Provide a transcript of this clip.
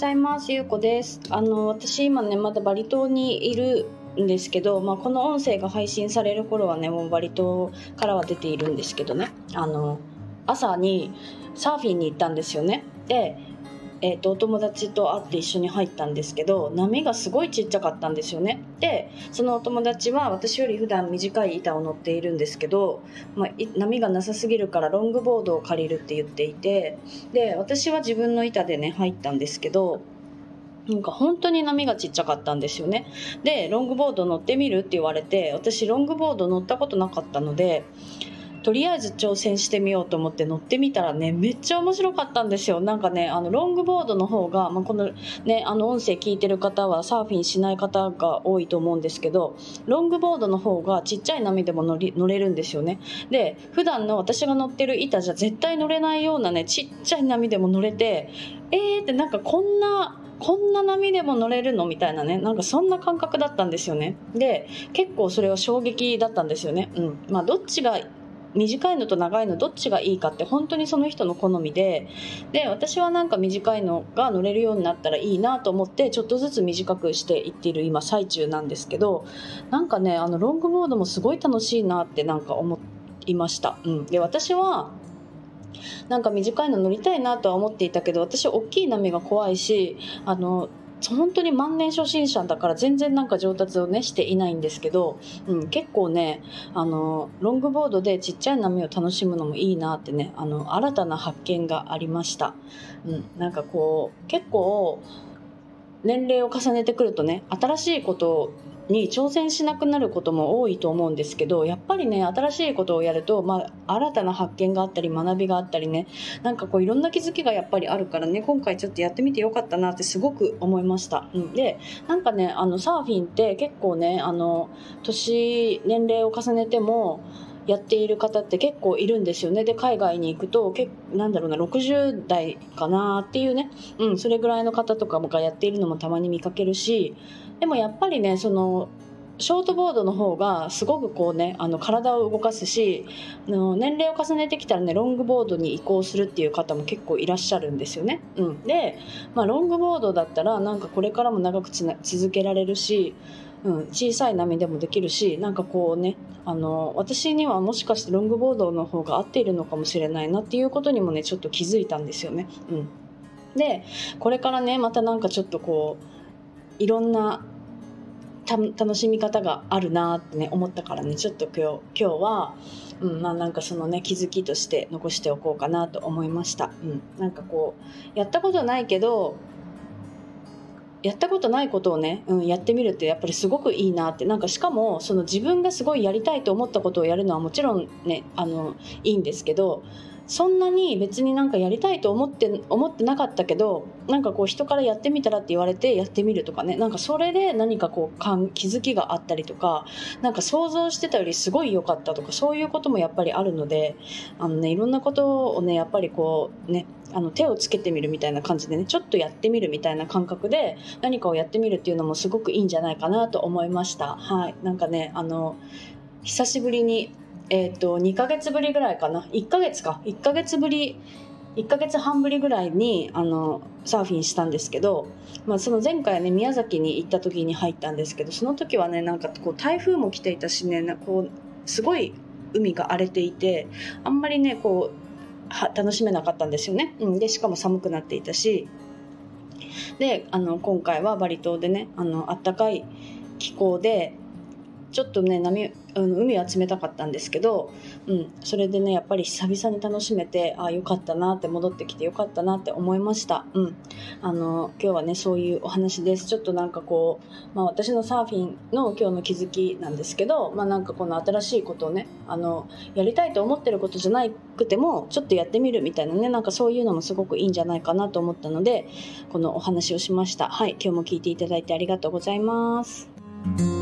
ざいます。ゆうこです。あの私今ねまだバリ島にいるんですけど、まあ、この音声が配信される頃はねもうバリ島からは出ているんですけどね。あの朝にサーフィンに行ったんですよね。でえーと、お友達と会って一緒に入ったんですけど波がすごいちっちゃかったんですよね。でそのお友達は私より普段短い板を乗っているんですけど、まあ、波がなさすぎるからロングボードを借りるって言っていてで私は自分の板でね入ったんですけどなんか本当に波がちっちゃかったんですよね。でロングボード乗ってみるって言われて私ロングボード乗ったことなかったのでとりあえず挑戦してみようと思って乗ってみたらねめっちゃ面白かったんですよ。なんかねあのロングボードの方が、まあ、このねあの音声聞いてる方はサーフィンしない方が多いと思うんですけどロングボードの方がちっちゃい波でも乗り乗れるんですよね。で普段の私が乗ってる板じゃ絶対乗れないようなねちっちゃい波でも乗れてえーってなんかこんなこんな波でも乗れるのみたいなねなんかそんな感覚だったんですよね。で結構それは衝撃だったんですよね。うん。まあどっちが短いのと長いのどっちがいいかって本当にその人の好みでで私はなんか短いのが乗れるようになったらいいなと思ってちょっとずつ短くしていっている今最中なんですけどなんかねあのロングボードもすごい楽しいなってなんか思いました。うん、で私はなんか短いの乗りたいなとは思っていたけど私大きい波が怖いしあの本当に万年初心者だから全然なんか上達をねしていないんですけど、うん、結構ねあのロングボードでちっちゃい波を楽しむのもいいなってねあの新たな発見がありました、うん、なんかこう結構年齢を重ねてくるとね新しいことに挑戦しなくなることも多いと思うんですけどやっぱりね新しいことをやると、まあ、新たな発見があったり学びがあったりねなんかこういろんな気づきがやっぱりあるからね今回ちょっとやってみてよかったなってすごく思いました。うん、でなんかねあのサーフィンって結構ねあの年年齢を重ねてもやっている方って結構いるんですよね。で海外に行くとけなんだろうな60代かなっていうね、うん、それぐらいの方とかがやっているのもたまに見かけるし。でもやっぱりねそのショートボードの方がすごくこうねあの体を動かすしあの年齢を重ねてきたらねロングボードに移行するっていう方も結構いらっしゃるんですよね。うん、で、まあ、ロングボードだったらなんかこれからも長く続けられるしうん、小さい波でもできるしなんかこうねあの私にはもしかしてロングボードの方が合っているのかもしれないなっていうことにもねちょっと気づいたんですよね。うん、でこれからねまたなんかちょっとこういろんな楽しみ方があるなってね思ったからねちょっと今日今日は、うんまあ、なんかそのね気づきとして残しておこうかなと思いました。うん、なんかこうやったことないけどやったことないことをね、うん、やってみるってやっぱりすごくいいなって。なんかしかもその自分がすごいやりたいと思ったことをやるのはもちろんねあのいいんですけどそんなに別になんかやりたいと思って思ってなかったけどなんかこう人からやってみたらって言われてやってみるとかね。なんかそれで何かこう気づきがあったりとかなんか想像してたよりすごい良かったとかそういうこともやっぱりあるのであのねいろんなことをねやっぱりこうねあの手をつけてみるみたいな感じでねちょっとやってみるみたいな感覚で何かをやってみるっていうのもすごくいいんじゃないかなと思いました。はい。なんかねあの久しぶりにえっ、ー、と2ヶ月ぶりぐらいかな。1ヶ月か。1ヶ月ぶり1ヶ月半ぶりぐらいにあのサーフィンしたんですけど、まあ、その前回ね宮崎に行った時に入ったんですけどその時はねなんかこう台風も来ていたしねこうすごい海が荒れていてあんまりねこうは楽しめなかったんですよね、うん、でしかも寒くなっていたし。であの今回はバリ島でねあの暖かい気候でちょっとね波、うん、海は冷たかったんですけど、うん、それでねやっぱり久々に楽しめてああよかったなって戻ってきてよかったなって思いました、うん、あの今日はねそういうお話です。ちょっとなんかこう、まあ、私のサーフィンの今日の気づきなんですけど、まあ、なんかこの新しいことをねあのやりたいと思ってることじゃなくてもちょっとやってみるみたいなねなんかそういうのもすごくいいんじゃないかなと思ったのでこのお話をしました。はい今日も聞いていただいてありがとうございます。